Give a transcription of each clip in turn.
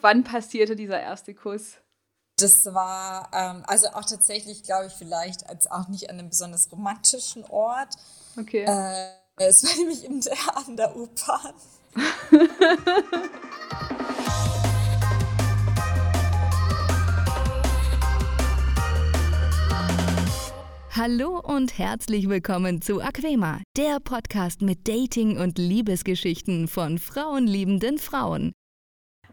wann passierte dieser erste Kuss? Das war ähm, also auch tatsächlich, glaube ich, vielleicht als auch nicht an einem besonders romantischen Ort. Okay. Äh, es war nämlich in der, an der U-Bahn. Hallo und herzlich willkommen zu Aquema, der Podcast mit Dating- und Liebesgeschichten von frauenliebenden Frauen.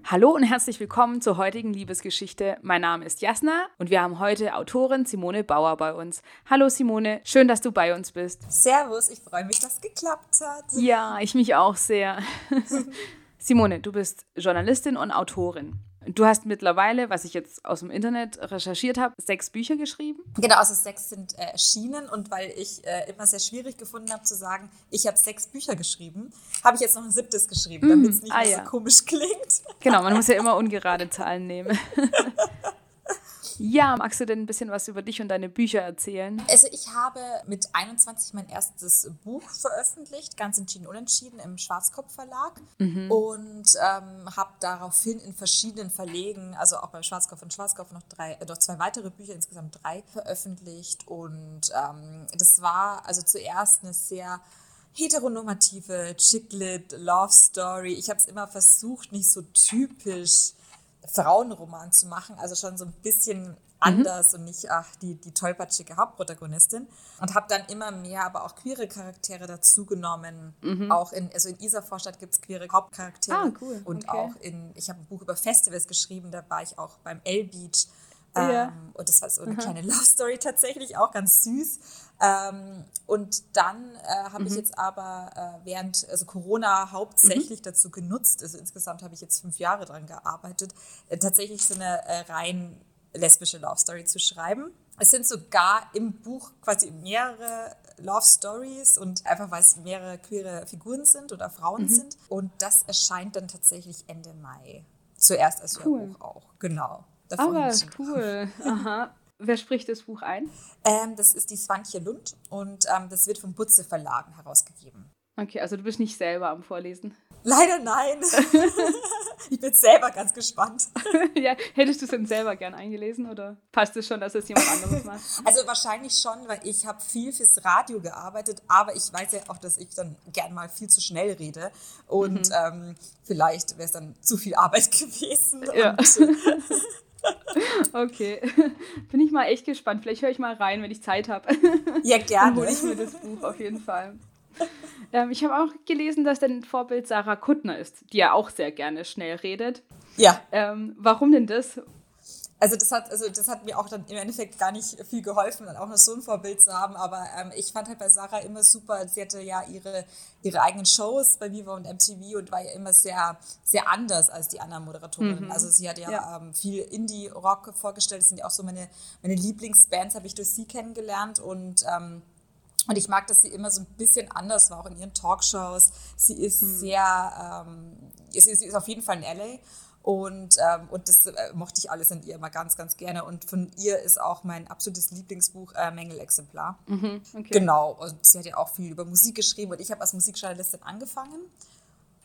Hallo und herzlich willkommen zur heutigen Liebesgeschichte. Mein Name ist Jasna und wir haben heute Autorin Simone Bauer bei uns. Hallo Simone, schön, dass du bei uns bist. Servus, ich freue mich, dass es geklappt hat. Ja, ich mich auch sehr. Simone, du bist Journalistin und Autorin. Du hast mittlerweile, was ich jetzt aus dem Internet recherchiert habe, sechs Bücher geschrieben. Genau, also sechs sind äh, erschienen und weil ich äh, immer sehr schwierig gefunden habe zu sagen, ich habe sechs Bücher geschrieben, habe ich jetzt noch ein siebtes geschrieben, mm, damit es nicht ah, ja. so komisch klingt. Genau, man muss ja immer ungerade Zahlen nehmen. Ja, magst du denn ein bisschen was über dich und deine Bücher erzählen? Also ich habe mit 21 mein erstes Buch veröffentlicht, ganz entschieden unentschieden im Schwarzkopf Verlag mhm. und ähm, habe daraufhin in verschiedenen Verlegen, also auch bei Schwarzkopf und Schwarzkopf noch drei, äh, noch zwei weitere Bücher, insgesamt drei veröffentlicht und ähm, das war also zuerst eine sehr heteronormative Chicklit Love Story. Ich habe es immer versucht, nicht so typisch Frauenroman zu machen, also schon so ein bisschen anders mhm. und nicht ach, die, die tollpatschige Hauptprotagonistin. Und habe dann immer mehr aber auch queere Charaktere dazugenommen. Mhm. Auch in, also in Isa Vorstadt gibt es queere Hauptcharaktere. Ah, cool. Und okay. auch in, ich habe ein Buch über Festivals geschrieben, da war ich auch beim L-Beach. Ja. Ähm, und das war so eine Aha. kleine Love Story tatsächlich, auch ganz süß. Ähm, und dann äh, habe mhm. ich jetzt aber äh, während also Corona hauptsächlich mhm. dazu genutzt, also insgesamt habe ich jetzt fünf Jahre dran gearbeitet, äh, tatsächlich so eine äh, rein lesbische Love Story zu schreiben. Es sind sogar im Buch quasi mehrere Love Stories und einfach weil es mehrere queere Figuren sind oder Frauen mhm. sind. Und das erscheint dann tatsächlich Ende Mai. Zuerst als cool. Hörbuch auch, genau. Aber cool. Aha. Wer spricht das Buch ein? Ähm, das ist die Swantje Lund und ähm, das wird vom Butze Verlagen herausgegeben. Okay, also du bist nicht selber am Vorlesen. Leider nein. ich bin selber ganz gespannt. ja, hättest du es denn selber gern eingelesen oder passt es schon, dass es jemand anderes macht? Also wahrscheinlich schon, weil ich habe viel fürs Radio gearbeitet, aber ich weiß ja auch, dass ich dann gern mal viel zu schnell rede und mhm. ähm, vielleicht wäre es dann zu viel Arbeit gewesen. Ja. Okay, bin ich mal echt gespannt. Vielleicht höre ich mal rein, wenn ich Zeit habe. Ja, gerne. Dann hole ich mir das Buch auf jeden Fall. Ähm, ich habe auch gelesen, dass dein Vorbild Sarah Kuttner ist, die ja auch sehr gerne schnell redet. Ja. Ähm, warum denn das? Also das hat, also das hat mir auch dann im Endeffekt gar nicht viel geholfen, dann auch noch so ein Vorbild zu haben. Aber ähm, ich fand halt bei Sarah immer super, sie hatte ja ihre, ihre eigenen Shows bei Viva und MTV und war ja immer sehr, sehr anders als die anderen Moderatorinnen. Mhm. Also sie hat ja, ja. Ähm, viel Indie-Rock vorgestellt. Das sind ja auch so meine, meine Lieblingsbands, habe ich durch sie kennengelernt und ähm, und ich mag, dass sie immer so ein bisschen anders war, auch in ihren Talkshows. Sie ist hm. sehr, ähm, sie, sie ist auf jeden Fall in LA und, ähm, und das äh, mochte ich alles an ihr immer ganz, ganz gerne. Und von ihr ist auch mein absolutes Lieblingsbuch äh, Mängelexemplar. Mhm, okay. Genau. Und sie hat ja auch viel über Musik geschrieben und ich habe als Musikjournalistin angefangen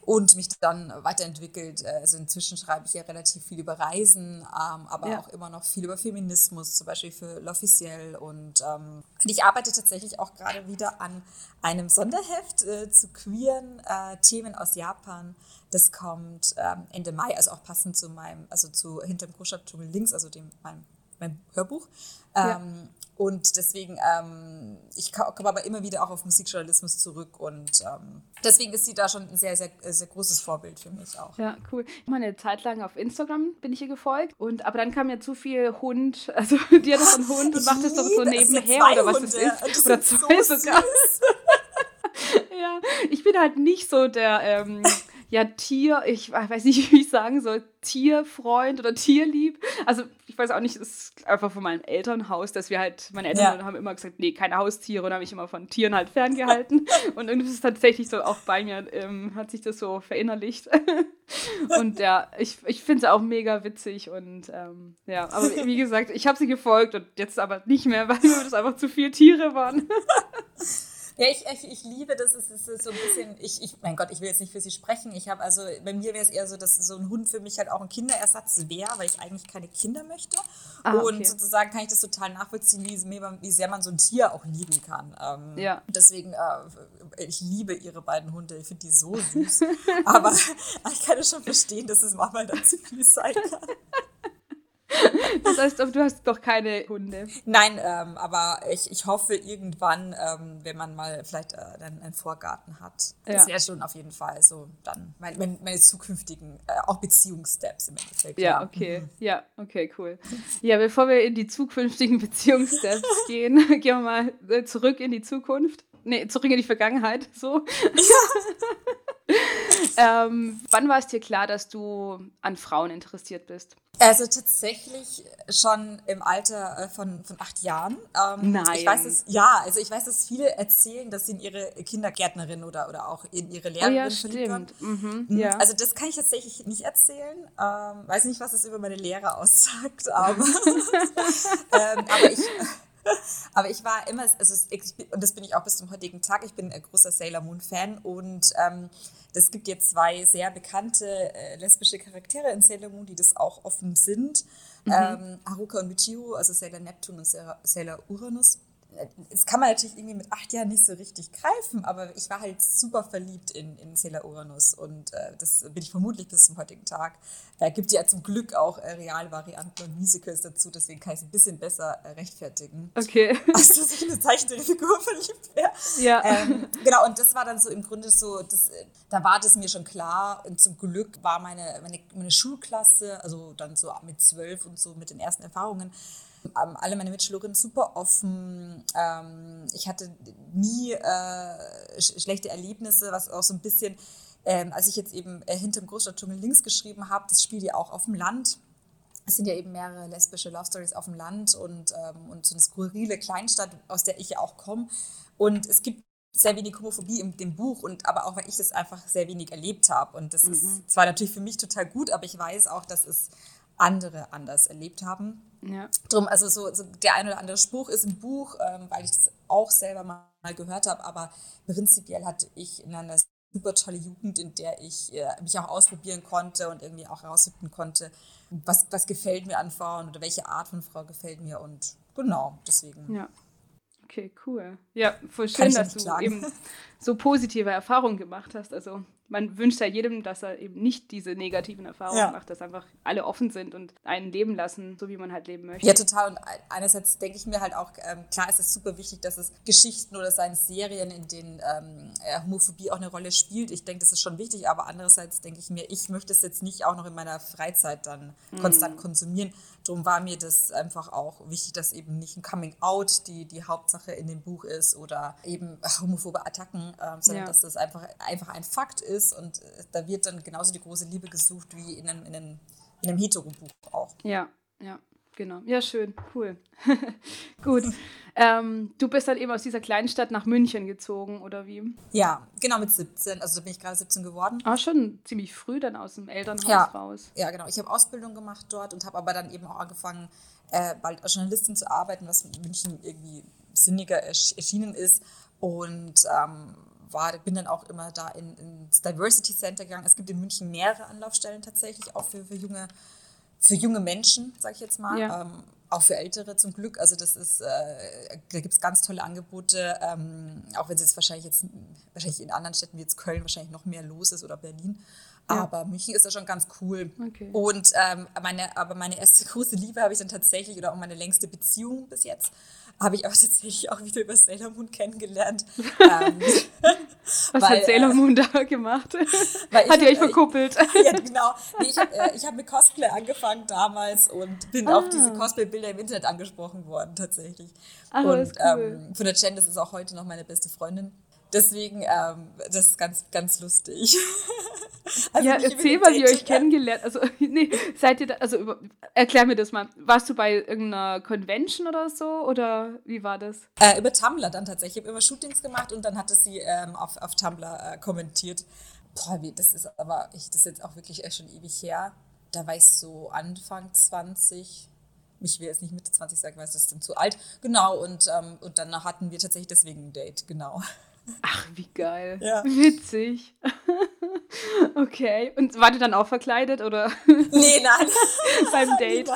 und mich dann weiterentwickelt. Äh, also inzwischen schreibe ich ja relativ viel über Reisen, ähm, aber ja. auch immer noch viel über Feminismus, zum Beispiel für L'Officiel. Und ähm, ich arbeite tatsächlich auch gerade wieder an einem Sonderheft äh, zu queeren äh, Themen aus Japan. Das kommt ähm, Ende Mai, also auch passend zu meinem, also zu Hinterm Großstadtdschungel links, also dem, meinem, meinem Hörbuch. Ja. Ähm, und deswegen, ähm, ich komme aber immer wieder auch auf Musikjournalismus zurück und ähm, deswegen ist sie da schon ein sehr, sehr, sehr großes Vorbild für mich auch. Ja, cool. Mal eine Zeit lang auf Instagram bin ich ihr gefolgt und aber dann kam ja zu viel Hund, also die hat doch einen Hund und macht das doch so nebenher oder was das ist. Oder zwei so sogar. ja, ich bin halt nicht so der ähm, ja, Tier, ich weiß nicht, wie ich sagen soll, Tierfreund oder Tierlieb. Also ich weiß auch nicht, es ist einfach von meinem Elternhaus, dass wir halt, meine Eltern ja. haben immer gesagt, nee, keine Haustiere und habe ich immer von Tieren halt ferngehalten. und irgendwie ist es tatsächlich so, auch bei mir ähm, hat sich das so verinnerlicht. und ja, ich, ich finde es auch mega witzig und ähm, ja, aber wie gesagt, ich habe sie gefolgt und jetzt aber nicht mehr, weil mir das einfach zu viele Tiere waren. Ja, ich, ich, ich liebe das. Es ist so ein bisschen, ich, ich, mein Gott, ich will jetzt nicht für sie sprechen. Ich habe also, bei mir wäre es eher so, dass so ein Hund für mich halt auch ein Kinderersatz wäre, weil ich eigentlich keine Kinder möchte. Ah, okay. Und sozusagen kann ich das total nachvollziehen, wie, wie sehr man so ein Tier auch lieben kann. Ähm, ja. Deswegen, äh, ich liebe ihre beiden Hunde. Ich finde die so süß. aber ich kann es schon verstehen, dass es manchmal dann zu viel sein kann. Das heißt, du hast doch keine Hunde. Nein, ähm, aber ich, ich hoffe irgendwann, ähm, wenn man mal vielleicht äh, einen, einen, Vorgarten hat. Ja. Das wäre schon auf jeden Fall so dann meine, meine zukünftigen, äh, auch Beziehungssteps im Endeffekt. Ja, ja, okay. Mhm. Ja, okay, cool. Ja, bevor wir in die zukünftigen Beziehungssteps gehen, gehen wir mal äh, zurück in die Zukunft. Nee, zurück in die Vergangenheit, so. Ja. ähm, wann war es dir klar, dass du an Frauen interessiert bist? Also tatsächlich schon im Alter äh, von, von acht Jahren. Ähm, Nein. Ich weiß es, ja, also ich weiß, dass viele erzählen, dass sie in ihre Kindergärtnerin oder, oder auch in ihre Lehrerin oh ja, stimmt. Mhm, mhm, ja. Also das kann ich tatsächlich nicht erzählen. Ähm, weiß nicht, was es über meine Lehre aussagt, aber, ähm, aber ich. Aber ich war immer, also ich, und das bin ich auch bis zum heutigen Tag, ich bin ein großer Sailor Moon Fan und ähm, es gibt jetzt zwei sehr bekannte äh, lesbische Charaktere in Sailor Moon, die das auch offen sind. Mhm. Ähm, Haruka und Michiru, also Sailor Neptune und Sailor Uranus das kann man natürlich irgendwie mit acht Jahren nicht so richtig greifen, aber ich war halt super verliebt in, in Sailor Uranus und äh, das bin ich vermutlich bis zum heutigen Tag. Äh, gibt ja zum Glück auch äh, Realvarianten und Musicals dazu, deswegen kann ich es ein bisschen besser äh, rechtfertigen. Okay. Als dass ich in eine Zeichentrickfigur verliebt wäre. Ja. Ähm, genau, und das war dann so im Grunde so, das, äh, da war das mir schon klar und zum Glück war meine, meine, meine Schulklasse, also dann so mit zwölf und so mit den ersten Erfahrungen, alle meine Mitschülerinnen super offen. Ähm, ich hatte nie äh, sch schlechte Erlebnisse, was auch so ein bisschen, ähm, als ich jetzt eben äh, hinter dem Großstadtdschungel links geschrieben habe, das spielt ja auch auf dem Land. Es sind ja eben mehrere lesbische Love Stories auf dem Land und, ähm, und so eine skurrile Kleinstadt, aus der ich ja auch komme. Und es gibt sehr wenig Homophobie in dem Buch und aber auch weil ich das einfach sehr wenig erlebt habe und das mhm. ist zwar natürlich für mich total gut, aber ich weiß auch, dass es andere anders erlebt haben. Ja. Drum, also so, so, der ein oder andere Spruch ist im Buch, ähm, weil ich das auch selber mal, mal gehört habe, aber prinzipiell hatte ich in einer super tolle Jugend, in der ich äh, mich auch ausprobieren konnte und irgendwie auch herausfinden konnte, was, was gefällt mir an Frauen oder welche Art von Frau gefällt mir und genau, deswegen. Ja. Okay, cool. Ja, voll schön, dass du klagen. eben so positive Erfahrungen gemacht hast. Also man wünscht ja jedem, dass er eben nicht diese negativen Erfahrungen ja. macht, dass einfach alle offen sind und einen leben lassen, so wie man halt leben möchte. Ja, total. Und einerseits denke ich mir halt auch, ähm, klar ist es super wichtig, dass es Geschichten oder seien Serien, in denen ähm, Homophobie auch eine Rolle spielt. Ich denke, das ist schon wichtig, aber andererseits denke ich mir, ich möchte es jetzt nicht auch noch in meiner Freizeit dann mhm. konstant konsumieren. Darum war mir das einfach auch wichtig, dass eben nicht ein Coming-out die, die Hauptsache in dem Buch ist oder eben homophobe Attacken, äh, sondern ja. dass das einfach, einfach ein Fakt ist und äh, da wird dann genauso die große Liebe gesucht wie in einem, in einem, in einem Hetero-Buch auch. Ja, ja. Genau. Ja, schön. Cool. Gut. Ähm, du bist dann eben aus dieser kleinen Stadt nach München gezogen, oder wie? Ja, genau, mit 17. Also da bin ich gerade 17 geworden. Ah, schon ziemlich früh dann aus dem Elternhaus ja. raus. Ja, genau. Ich habe Ausbildung gemacht dort und habe aber dann eben auch angefangen, äh, bald als Journalistin zu arbeiten, was in München irgendwie sinniger erschienen ist. Und ähm, war, bin dann auch immer da in, ins Diversity Center gegangen. Es gibt in München mehrere Anlaufstellen tatsächlich, auch für, für junge für junge Menschen, sage ich jetzt mal. Ja. Ähm, auch für Ältere zum Glück. Also das ist, äh, da gibt es ganz tolle Angebote, ähm, auch wenn es jetzt wahrscheinlich jetzt wahrscheinlich in anderen Städten wie jetzt Köln wahrscheinlich noch mehr los ist oder Berlin. Ja. Aber München ist da schon ganz cool. Okay. Und ähm, meine, aber meine erste große Liebe habe ich dann tatsächlich, oder auch meine längste Beziehung bis jetzt, habe ich aber tatsächlich auch wieder über Sailor Moon kennengelernt. ähm, Was weil, hat Sailor Moon da gemacht? hat ihr euch verkuppelt? ja, genau. Nee, ich habe äh, hab mit Cosplay angefangen damals und bin ah. auf diese Cosplay-Bilder im Internet angesprochen worden, tatsächlich. Ach, und cool. ähm, von der Jen, das ist auch heute noch meine beste Freundin. Deswegen, ähm, das ist ganz, ganz lustig. also ja, erzähl mal, wie ihr euch kennengelernt Also, nee, seid ihr da, also über, erklär mir das mal. Warst du bei irgendeiner Convention oder so? Oder wie war das? Äh, über Tumblr dann tatsächlich. Ich habe immer Shootings gemacht und dann hatte sie ähm, auf, auf Tumblr äh, kommentiert. Boah, wie, das ist aber, ich, das ist jetzt auch wirklich schon ewig her. Da war ich so Anfang 20, ich will jetzt nicht Mitte 20 sagen, weil es ist dann zu alt. Genau, und, ähm, und dann hatten wir tatsächlich deswegen ein Date, genau. Ach, wie geil. Ja. Witzig. okay. Und war du dann auch verkleidet oder Nee, nein. beim Date?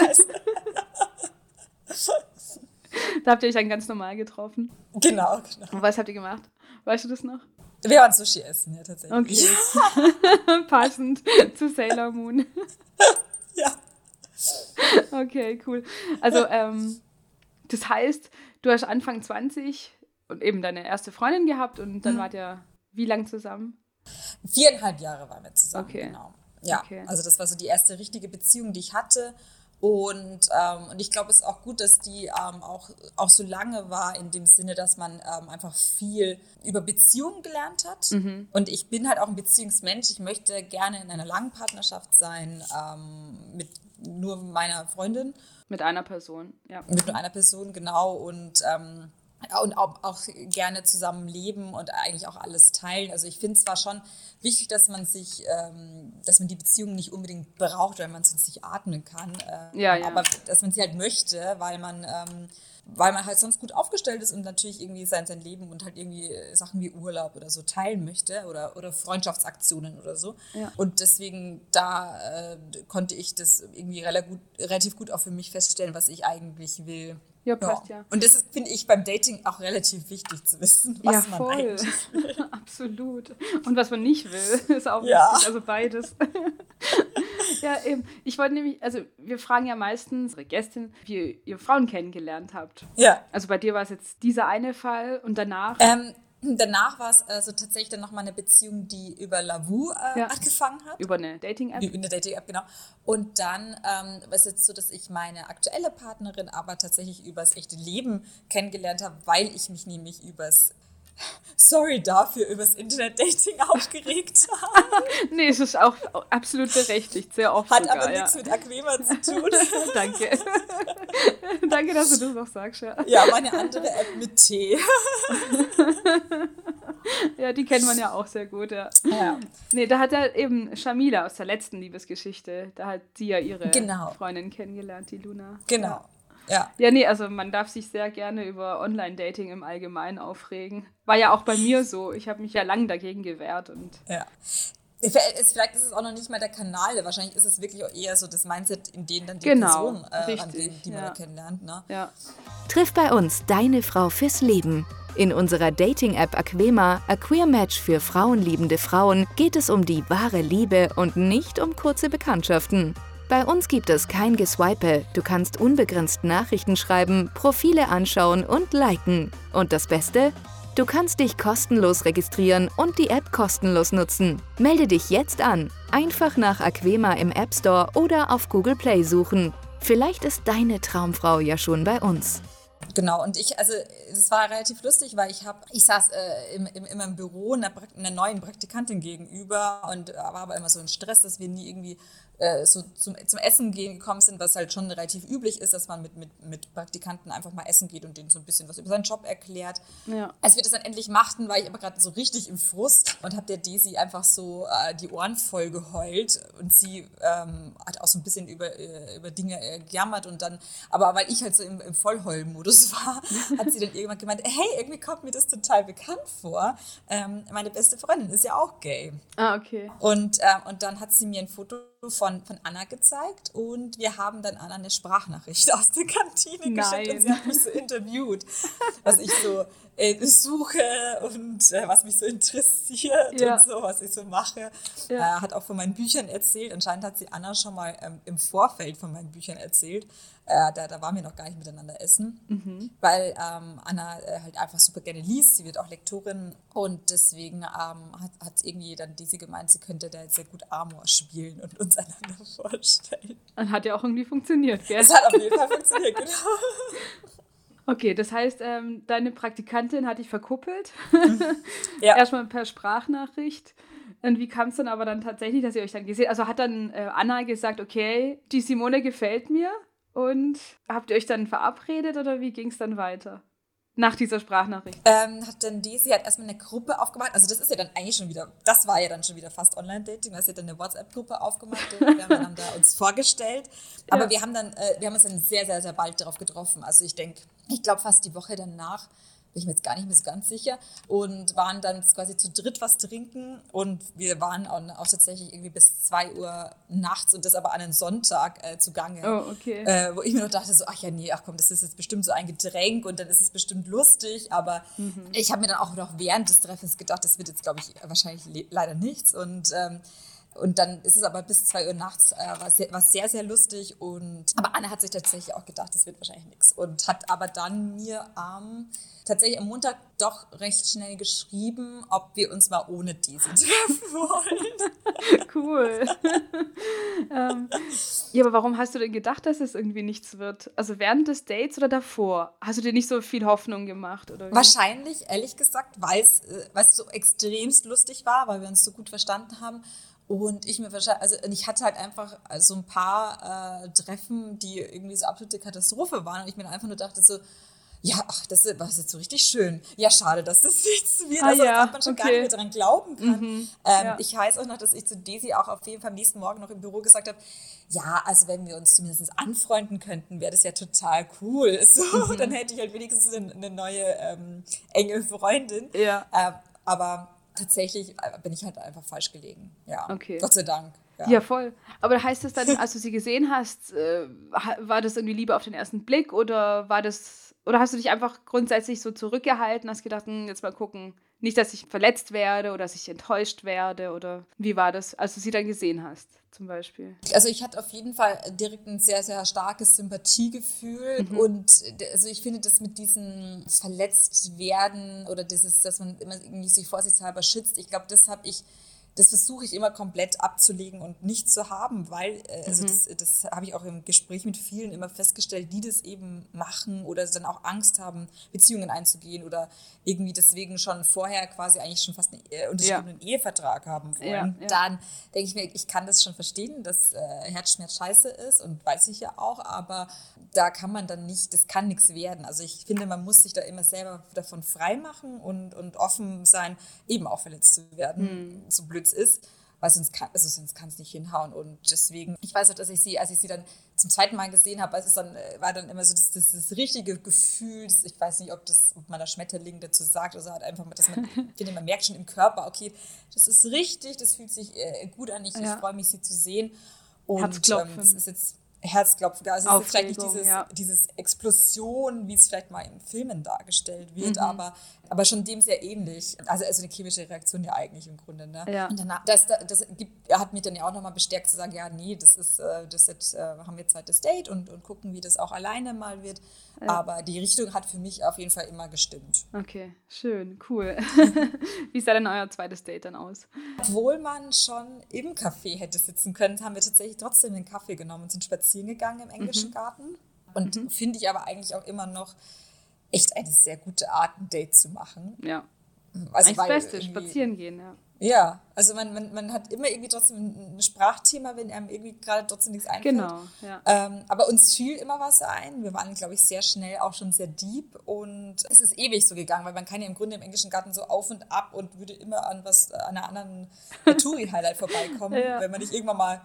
Da habt ihr euch dann ganz normal getroffen. Genau, genau. Und was habt ihr gemacht? Weißt du das noch? Wir waren Sushi essen, ja, tatsächlich. Okay. Passend zu Sailor Moon. Ja. Okay, cool. Also, ähm, das heißt, du hast Anfang 20 und eben deine erste Freundin gehabt und dann Mhm. wart ihr wie lang zusammen? Viereinhalb Jahre waren wir zusammen, Okay. genau. Ja, Okay. also das war so die erste richtige Beziehung, die ich hatte. Und, ähm, und ich glaube, es ist auch gut, dass die ähm, auch, auch so lange war, in dem Sinne, dass man ähm, einfach viel über Beziehungen gelernt hat. Mhm. Und ich bin halt auch ein Beziehungsmensch. Ich möchte gerne in einer langen Partnerschaft sein, ähm, mit nur meiner Freundin. Mit einer Person, ja. mit nur einer Person, genau. Und, ähm, und auch, auch gerne zusammen leben und eigentlich auch alles teilen. Also ich finde es zwar schon wichtig, dass man sich, ähm, dass man die Beziehung nicht unbedingt braucht, weil man sonst nicht atmen kann. Äh, Ja, ja. Aber dass man sie halt möchte, weil man, ähm, weil man halt sonst gut aufgestellt ist und natürlich irgendwie sein, sein Leben und halt irgendwie Sachen wie Urlaub oder so teilen möchte oder, oder Freundschaftsaktionen oder so. Ja. Und deswegen da äh, konnte ich das irgendwie relativ gut, relativ gut auch für mich feststellen, was ich eigentlich will. Ja, passt ja. Und das ist, finde ich, beim Dating auch relativ wichtig zu wissen, was ja, man voll. eigentlich Absolut. Und was man nicht will, ist auch Ja. wichtig. Also beides. ja, eben. Ich wollte nämlich, also wir fragen ja meistens unsere Gästin, wie ihr Frauen kennengelernt habt. Ja. Also bei dir war es jetzt dieser eine Fall und danach. Ähm, danach war es also tatsächlich dann nochmal eine Beziehung, die über Lavu äh, Ja. angefangen hat. über eine Dating-App. In der Dating-App, genau. Und dann ähm, war es jetzt so, dass ich meine aktuelle Partnerin aber tatsächlich übers echte Leben kennengelernt habe, weil ich mich nämlich übers, sorry dafür, übers Internet-Dating aufgeregt habe. Nee, es ist auch absolut berechtigt, sehr oft Hat sogar, aber ja. nichts mit Aquema zu tun. Danke. Danke, dass du das auch sagst, ja. Ja, meine andere App mit T. Ja, die kennt man ja auch sehr gut, ja. Ja. Nee, da hat ja eben Shamila aus der letzten Liebesgeschichte, da hat sie ja ihre Genau. Freundin kennengelernt, die Luna. Genau. Ja. Ja, nee, also man darf sich sehr gerne über Online-Dating im Allgemeinen aufregen. War ja auch bei mir so. Ich habe mich ja lang dagegen gewehrt und Ja. Es- Vielleicht ist es auch noch nicht mal der Kanal, wahrscheinlich ist es wirklich auch eher so das Mindset, in dem dann die Genau, Person äh, richtig, rangeht, die man ja. kennenlernt. Ne? ja. Triff bei uns deine Frau fürs Leben. In unserer Dating-App Aquema, A Queer Match für frauenliebende Frauen, geht es um die wahre Liebe und nicht um kurze Bekanntschaften. Bei uns gibt es kein Geswipe, du kannst unbegrenzt Nachrichten schreiben, Profile anschauen und liken. Und das Beste? Du kannst dich kostenlos registrieren und die App kostenlos nutzen. Melde dich jetzt an. Einfach nach Aquema im App Store oder auf Google Play suchen. Vielleicht ist deine Traumfrau ja schon bei uns. Genau, und ich, also es war relativ lustig, weil ich habe, ich saß äh, im, im, in meinem Büro einer, einer neuen Praktikantin gegenüber und war aber immer so ein Stress, dass wir nie irgendwie äh, so zum, zum Essen gehen gekommen sind, was halt schon relativ üblich ist, dass man mit, mit, mit Praktikanten einfach mal essen geht und denen so ein bisschen was über seinen Job erklärt. Ja. Als wir das dann endlich machten, war ich aber gerade so richtig im Frust und habe der Daisy einfach so äh, die Ohren voll geheult und sie ähm, hat auch so ein bisschen über, äh, über Dinge äh, gejammert und dann, aber weil ich halt so im, im Vollheulen-Modus war, hat sie dann irgendwann gemeint, hey, irgendwie kommt mir das total bekannt vor. Ähm, meine beste Freundin ist ja auch gay. Ah, okay. Und, ähm, und dann hat sie mir ein Foto von, von Anna gezeigt und wir haben dann Anna eine Sprachnachricht aus der Kantine geschickt und sie Nein. hat mich so interviewt, was ich so äh, suche und äh, was mich so interessiert Ja. und so, was ich so mache. Ja. Äh, hat auch von meinen Büchern erzählt. Anscheinend hat sie Anna schon mal ähm, im Vorfeld von meinen Büchern erzählt. Äh, da, da waren wir noch gar nicht miteinander essen, Mhm. weil ähm, Anna äh, halt einfach super gerne liest. Sie wird auch Lektorin und deswegen ähm, hat, hat irgendwie dann diese gemeint, sie könnte da jetzt sehr gut Amor spielen und uns einander vorstellen. Und hat ja auch irgendwie funktioniert, gell? Es hat auf jeden Fall funktioniert, genau. Okay, das heißt, ähm, deine Praktikantin hat dich verkuppelt. Ja. Erstmal per Sprachnachricht. Und wie kam es dann aber dann tatsächlich, dass ihr euch dann gesehen Also hat dann äh, Anna gesagt, okay, die Simone gefällt mir. Und habt ihr euch dann verabredet oder wie ging es dann weiter? Nach dieser Sprachnachricht. Ähm, hat dann Daisy hat erstmal eine Gruppe aufgemacht. Also das ist ja dann eigentlich schon wieder, das war ja dann schon wieder fast Online-Dating. Da ist ja dann eine WhatsApp-Gruppe aufgemacht. wir haben dann da uns vorgestellt. Aber ja. wir haben dann, äh, wir haben uns dann sehr, sehr, sehr bald darauf getroffen. Also ich denke, ich glaube fast die Woche danach bin ich mir jetzt gar nicht mehr so ganz sicher. Und waren dann quasi zu dritt was trinken. Und wir waren auch, tatsächlich irgendwie bis 2 Uhr nachts und das aber an einem Sonntag äh, zugange. Oh, okay. Äh, wo ich mir noch dachte, so, ach ja, nee, ach komm, das ist jetzt bestimmt so ein Getränk und dann ist es bestimmt lustig. Aber mhm. ich habe mir dann auch noch während des Treffens gedacht, das wird jetzt, glaube ich, wahrscheinlich leider nichts. Und ähm, und dann ist es aber bis zwei Uhr nachts, äh, war, sehr, war sehr, sehr lustig. Und, aber Anne hat sich tatsächlich auch gedacht, das wird wahrscheinlich nichts. Und hat aber dann mir am, tatsächlich am Montag doch recht schnell geschrieben, ob wir uns mal ohne diese treffen wollen. cool. ähm, ja, aber warum hast du denn gedacht, dass es irgendwie nichts wird? Also während des Dates oder davor? Hast du dir nicht so viel Hoffnung gemacht? Oder Wahrscheinlich, ehrlich gesagt, weil es äh, so extremst lustig war, weil wir uns so gut verstanden haben. Und ich mir wahrscheinlich, also ich hatte halt einfach so ein paar äh, Treffen, die irgendwie so absolute Katastrophe waren. Und ich mir einfach nur dachte so, ja, ach, das ist jetzt so richtig schön. Ja, schade, dass das nichts wird, ah, also, ja, dass man schon okay. gar nicht mehr daran glauben kann. Mhm, ähm, ja. Ich weiß auch noch, dass ich zu Daisy auch auf jeden Fall am nächsten Morgen noch im Büro gesagt habe, ja, also wenn wir uns zumindest anfreunden könnten, wäre das ja total cool. So, mhm. dann hätte ich halt wenigstens eine, eine neue ähm, enge Freundin. Ja. Ähm, aber tatsächlich äh, bin ich halt einfach falsch gelegen. Ja. Okay. Gott sei Dank. Ja. ja, voll. Aber heißt das dann, als du sie gesehen hast, äh, war das irgendwie Liebe auf den ersten Blick oder war das, oder hast du dich einfach grundsätzlich so zurückgehalten, hast gedacht, hm, jetzt mal gucken, nicht, dass ich verletzt werde oder dass ich enttäuscht werde oder wie war das, als du sie dann gesehen hast, zum Beispiel? Also ich hatte auf jeden Fall direkt ein sehr, sehr starkes Sympathiegefühl mhm. und also ich finde das mit diesem verletzt werden oder dieses, dass man immer irgendwie sich vorsichtshalber schützt, ich glaube, das habe ich das versuche ich immer komplett abzulegen und nicht zu haben, weil, äh, also mhm. das, das habe ich auch im Gespräch mit vielen immer festgestellt, die das eben machen oder dann auch Angst haben, Beziehungen einzugehen oder irgendwie deswegen schon vorher quasi eigentlich schon fast einen äh, unterschriebenen ja. Ehevertrag haben wollen. Ja, ja. Dann denke ich mir, ich kann das schon verstehen, dass äh, Herzschmerz scheiße ist und weiß ich ja auch, aber da kann man dann nicht, das kann nichts werden. Also ich finde, man muss sich da immer selber davon frei machen und, und offen sein, eben auch verletzt zu werden, mhm. so blöd es ist, weil sonst kann also sonst kann es nicht hinhauen. Und deswegen, ich weiß auch, dass ich sie, als ich sie dann zum zweiten Mal gesehen habe, es dann, äh, war dann immer so das, das, das richtige Gefühl, das, ich weiß nicht, ob das, ob man da Schmetterling dazu sagt, oder so hat einfach, dass man, finde, man merkt schon im Körper, okay, das ist richtig, das fühlt sich äh, gut an, ich, ja. ich freue mich, sie zu sehen. Und ähm, das ist jetzt Herzklopfen. Also es ist vielleicht nicht dieses, ja. dieses Explosion, wie es vielleicht mal in Filmen dargestellt wird, mhm. aber, aber schon dem sehr ähnlich. Also, also eine chemische Reaktion ja eigentlich im Grunde. Ne? Ja. Und danach, das, das gibt, hat mich dann ja auch nochmal bestärkt zu sagen, ja, nee, das ist, äh, das jetzt, äh, haben wir jetzt halt das Date und, und gucken, wie das auch alleine mal wird. Ja. Aber die Richtung hat für mich auf jeden Fall immer gestimmt. Okay, schön, cool. Wie sah denn euer zweites Date dann aus? Obwohl man schon im Café hätte sitzen können, haben wir tatsächlich trotzdem den Kaffee genommen und sind spazieren gegangen im englischen mhm. Garten. Und mhm. finde ich aber eigentlich auch immer noch echt eine sehr gute Art, ein Date zu machen. Ja. Also das Beste, spazieren gehen, ja. Ja, also man, man, man hat immer irgendwie trotzdem ein Sprachthema, wenn einem irgendwie gerade trotzdem nichts einfällt. Genau, ja. Ähm, aber uns fiel immer was ein. Wir waren, glaube ich, sehr schnell auch schon sehr deep und es ist ewig so gegangen, weil man kann ja im Grunde im englischen Garten so auf und ab und würde immer an was, an einer anderen Touri-Highlight vorbeikommen, ja. wenn man nicht irgendwann mal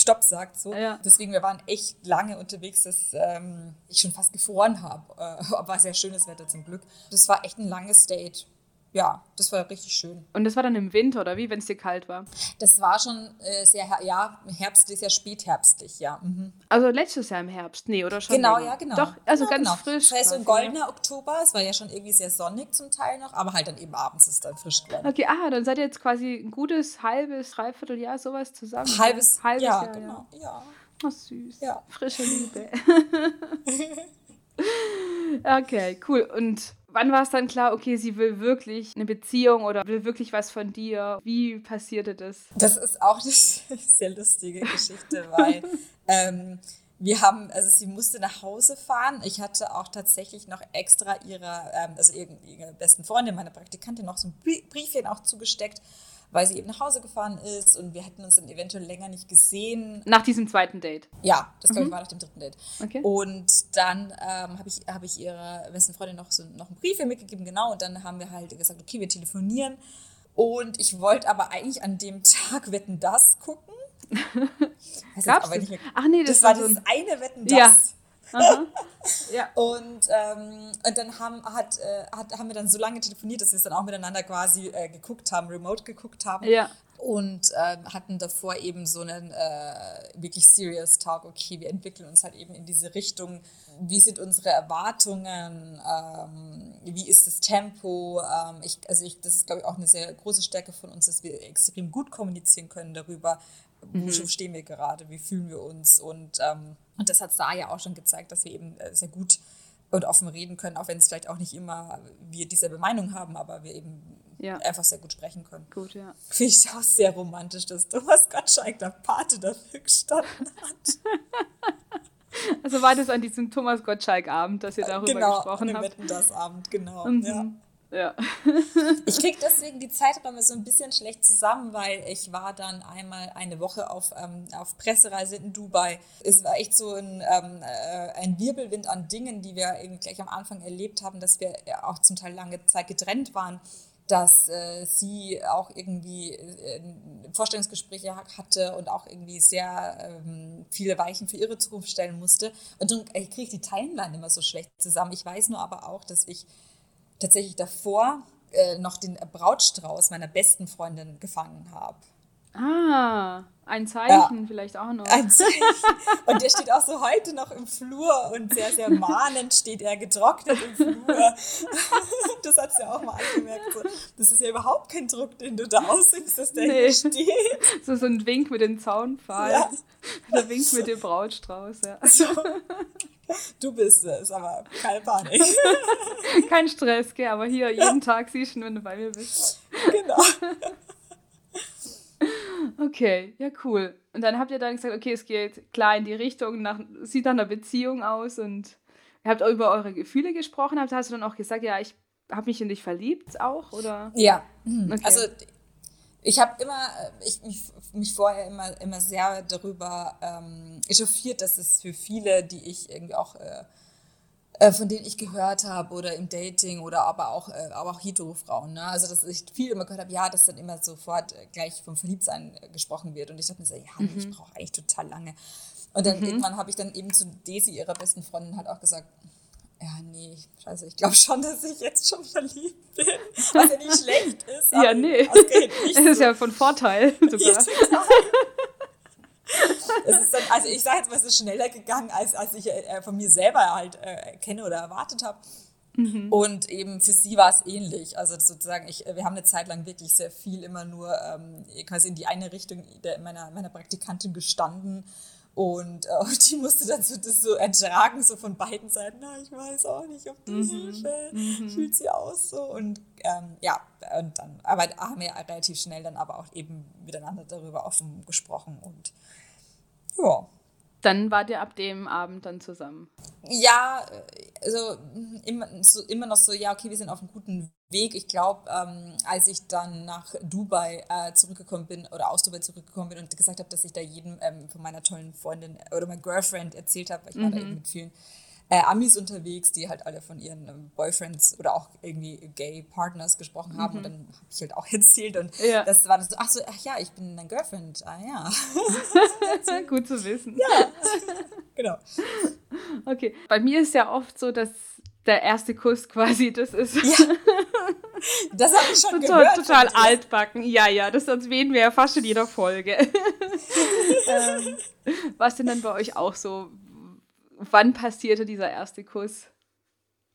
Stopp sagt. So. Ja. Deswegen, wir waren echt lange unterwegs, dass ähm, ich schon fast gefroren habe. Äh, war sehr schönes Wetter zum Glück. Das war echt ein langes Date ja, das war richtig schön. Und das war dann im Winter, oder wie, wenn es dir kalt war? Das war schon äh, sehr, ja, herbstlich, sehr spätherbstlich, ja. Mhm. Also letztes Jahr im Herbst, nee, oder schon? Genau, länger? ja, genau. Doch, also genau, ganz genau. frisch. Das heißt, so ein goldener Oktober, es war ja schon irgendwie sehr sonnig zum Teil noch, aber halt dann eben abends ist dann frisch geworden. Okay, ah, dann seid ihr jetzt quasi ein gutes halbes, dreiviertel Jahr sowas zusammen. Halbes, halbes ja, Jahr, genau, ja. ja. Oh, süß. Ja. Frische Liebe. okay, cool. Und Wann war es dann klar, okay, sie will wirklich eine Beziehung oder will wirklich was von dir? Wie passierte das? Das ist auch eine sehr lustige Geschichte, weil ähm, wir haben, also sie musste nach Hause fahren. Ich hatte auch tatsächlich noch extra ihrer, ähm, also ihrer besten Freundin, meiner Praktikantin, noch so ein Briefchen auch zugesteckt weil sie eben nach Hause gefahren ist und wir hätten uns dann eventuell länger nicht gesehen. Nach diesem zweiten Date? Ja, das glaube ich mhm. war nach dem dritten Date. Okay. Und dann ähm, habe ich, hab ich ihrer besten Freundin noch, so, noch einen Brief mitgegeben, genau, und dann haben wir halt gesagt, okay, wir telefonieren. Und ich wollte aber eigentlich an dem Tag Wetten das gucken. Gab's aber nicht mehr. Ach nee, das, das war, so das eine Wetten das. Ja. ja. Und, ähm, und dann haben, hat, äh, hat, haben wir dann so lange telefoniert, dass wir es dann auch miteinander quasi äh, geguckt haben, remote geguckt haben. Ja. Und äh, hatten davor eben so einen äh, wirklich serious Talk, okay, wir entwickeln uns halt eben in diese Richtung, wie sind unsere Erwartungen, ähm, wie ist das Tempo. Ähm, ich, also ich, das ist, glaube ich, auch eine sehr große Stärke von uns, dass wir extrem gut kommunizieren können darüber, mhm. wo stehen wir gerade, wie fühlen wir uns und ähm, und das hat Sa ja auch schon gezeigt, dass wir eben äh, sehr gut und offen reden können, auch wenn es vielleicht auch nicht immer wir dieselbe Meinung haben, aber wir eben ja. einfach sehr gut sprechen können. Gut, ja. Finde ich auch sehr romantisch, dass Thomas Gottschalk der Pate dafür gestanden hat. Also war das an diesem Thomas Gottschalk-Abend, dass ihr darüber genau, gesprochen habt? Genau, das Abend, genau. Mhm. Ja. Ja. ich kriege deswegen die Zeiträume so ein bisschen schlecht zusammen, weil ich war dann einmal eine Woche auf, ähm, auf Pressereise in Dubai. Es war echt so ein, ähm, äh, ein Wirbelwind an Dingen, die wir eben gleich am Anfang erlebt haben, dass wir auch zum Teil lange Zeit getrennt waren dass äh, sie auch irgendwie äh, Vorstellungsgespräche hatte und auch irgendwie sehr ähm, viele Weichen für ihre Zukunft stellen musste. Und darum äh, kriege ich die Timeline immer so schlecht zusammen. Ich weiß nur aber auch, dass ich tatsächlich davor äh, noch den Brautstrauß meiner besten Freundin gefangen habe. Ah, ein Zeichen ja, vielleicht auch noch. Ein Zeichen. Und der steht auch so heute noch im Flur und sehr, sehr mahnend steht er getrocknet im Flur. Das hat sie ja auch mal angemerkt. So, das ist ja überhaupt kein Druck, den du da aussiehst, dass der nee. hier steht. So, so ein Wink mit dem Zaunpfahl. Ja. Der Wink mit dem Brautstrauß, ja. So. Du bist es, aber keine Panik. Kein Stress, gell? Aber hier jeden Tag siehst du, wenn du bei mir bist. Genau. Okay, ja, cool. Und dann habt ihr dann gesagt, okay, es geht klar in die Richtung, nach, sieht nach einer Beziehung aus und ihr habt auch über eure Gefühle gesprochen. Habt, hast du dann auch gesagt, ja, ich habe mich in dich verliebt auch, oder? Ja, mhm. okay. also ich habe immer, ich, mich, mich vorher immer, immer sehr darüber ähm, echauffiert, dass es für viele, die ich irgendwie auch, äh, äh, von denen ich gehört habe oder im Dating oder aber auch, äh, aber auch Hetero-Frauen, ne? also dass ich viel immer gehört habe, ja, dass dann immer sofort äh, gleich vom Verliebtsein äh, gesprochen wird und ich dachte mir so, ja, mhm. ich brauche eigentlich total lange. Und dann mhm. irgendwann habe ich dann eben zu Daisy, ihrer besten Freundin, halt auch gesagt, ja, nee, scheiße, ich glaube schon, dass ich jetzt schon verliebt bin. Was ja nicht schlecht ist. ja, nee. Es ist ja von Vorteil sogar. Dann, also ich sage jetzt mal, es ist schneller gegangen, als, als ich äh, von mir selber halt äh, kenne oder erwartet habe. Mhm. Und eben für sie war es ähnlich. Also sozusagen, ich, wir haben eine Zeit lang wirklich sehr viel immer nur ähm, quasi in die eine Richtung der, meiner, meiner Praktikantin gestanden und äh, die musste dann so, das so ertragen, so von beiden Seiten. Na, ich weiß auch nicht, ob die mhm. Hilfe mhm. fühlt sie aus so. Und ähm, ja, und dann, aber haben wir relativ schnell dann aber auch eben miteinander darüber offen gesprochen und ja. Dann wart ihr ab dem Abend dann zusammen? Ja, also immer, so, immer noch so, ja, okay, wir sind auf einem guten Weg. Ich glaube, ähm, als ich dann nach Dubai äh, zurückgekommen bin oder aus Dubai zurückgekommen bin und gesagt habe, dass ich da jedem ähm, von meiner tollen Freundin oder meiner Girlfriend erzählt habe, ich war mhm. da eben mit vielen äh, Amis unterwegs, die halt alle von ihren ähm, Boyfriends oder auch irgendwie Gay Partners gesprochen haben. Mhm. Und dann habe ich halt auch erzählt. Und ja. das war dann so, ach so, ach ja, ich bin dein Girlfriend. Ah ja. Gut zu wissen. Ja, genau. Okay. Bei mir ist ja oft so, dass der erste Kuss quasi das ist. Ja. Das habe ich schon total, gehört. Total altbacken. Ja, ja, das erwähnen wir ja fast in jeder Folge. ähm, was denn dann bei euch auch so? Wann passierte dieser erste Kuss?